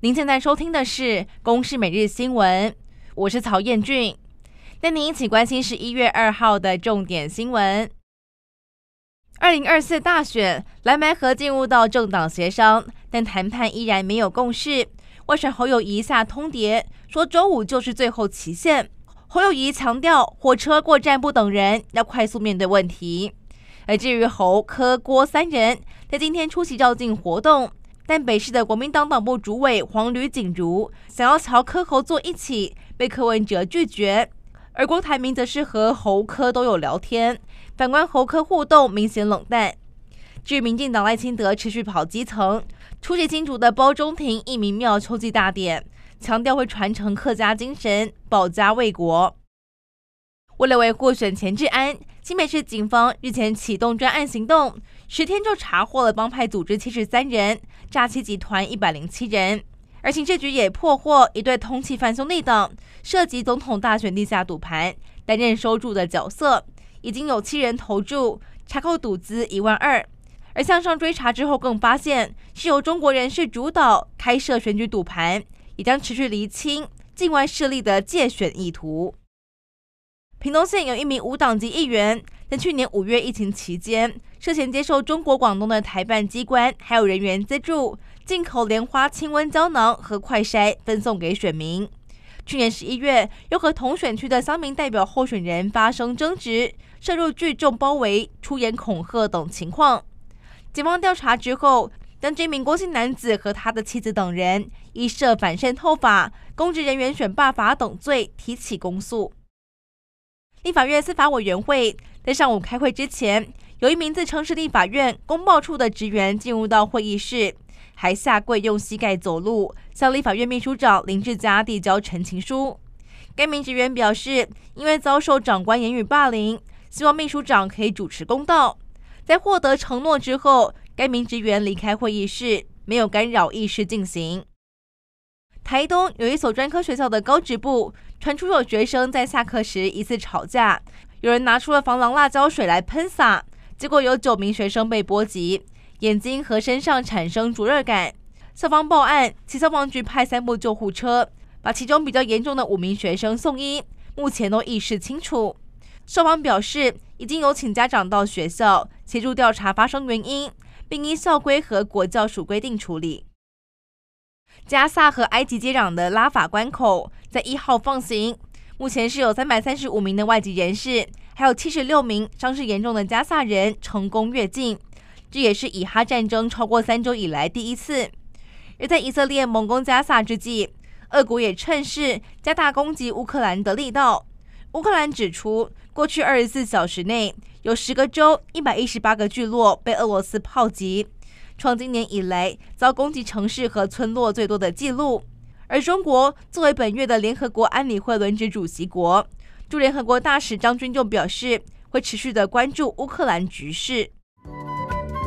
您现在收听的是《公视每日新闻》，我是曹彦俊。带您一起关心十一月二号的重点新闻。二零二四大选，蓝白合进入到政党协商，但谈判依然没有共识。外传侯友宜下通牒，说周五就是最后期限。侯友宜强调，火车过站不等人，要快速面对问题。而至于侯、柯、郭三人，在今天出席绕境活动。但北市的国民党党部主委黄吕锦如想要朝柯侯坐一起，被柯文哲拒绝。而郭台铭则是和侯科都有聊天，反观侯科互动明显冷淡。至于民进党赖清德持续跑基层，出席新竹的包中庭义民庙秋季大典，强调会传承客家精神，保家卫国。为了维护选前治安，新北市警方日前启动专案行动。十天就查获了帮派组织七十三人，诈欺集团一百零七人，而刑事局也破获一对通缉犯兄弟等，涉及总统大选地下赌盘，担任收注的角色，已经有七人投注，查扣赌资一万二。而向上追查之后，更发现是由中国人士主导开设选举赌盘，也将持续厘清境外势力的介选意图。屏东县有一名无党籍议员，在去年五月疫情期间，涉嫌接受中国广东的台办机关还有人员资助，进口莲花清瘟胶囊和快筛分送给选民。去年十一月，又和同选区的乡民代表候选人发生争执，涉入聚众包围、出言恐吓等情况。警方调查之后，将这名郭姓男子和他的妻子等人依涉反渗透法、公职人员选罢法等罪提起公诉。立法院司法委员会在上午开会之前，有一名自称是立法院公报处的职员进入到会议室，还下跪用膝盖走路，向立法院秘书长林志嘉递交陈情书。该名职员表示，因为遭受长官言语霸凌，希望秘书长可以主持公道。在获得承诺之后，该名职员离开会议室，没有干扰议事进行。台东有一所专科学校的高职部传出有学生在下课时疑似吵架，有人拿出了防狼辣椒水来喷洒，结果有九名学生被波及，眼睛和身上产生灼热感。校方报案，其消防局派三部救护车把其中比较严重的五名学生送医，目前都意识清楚。校方表示，已经有请家长到学校协助调查发生原因，并依校规和国教署规定处理。加萨和埃及接壤的拉法关口在一号放行，目前是有三百三十五名的外籍人士，还有七十六名伤势严重的加萨人成功越境。这也是以哈战争超过三周以来第一次。而在以色列猛攻加萨之际，俄国也趁势加大攻击乌克兰的力道。乌克兰指出，过去二十四小时内有十个州一百一十八个聚落被俄罗斯炮击。创今年以来遭攻击城市和村落最多的记录，而中国作为本月的联合国安理会轮值主席国，驻联合国大使张军就表示会持续的关注乌克兰局势。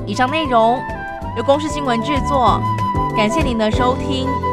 以上内容由公视新闻制作，感谢您的收听。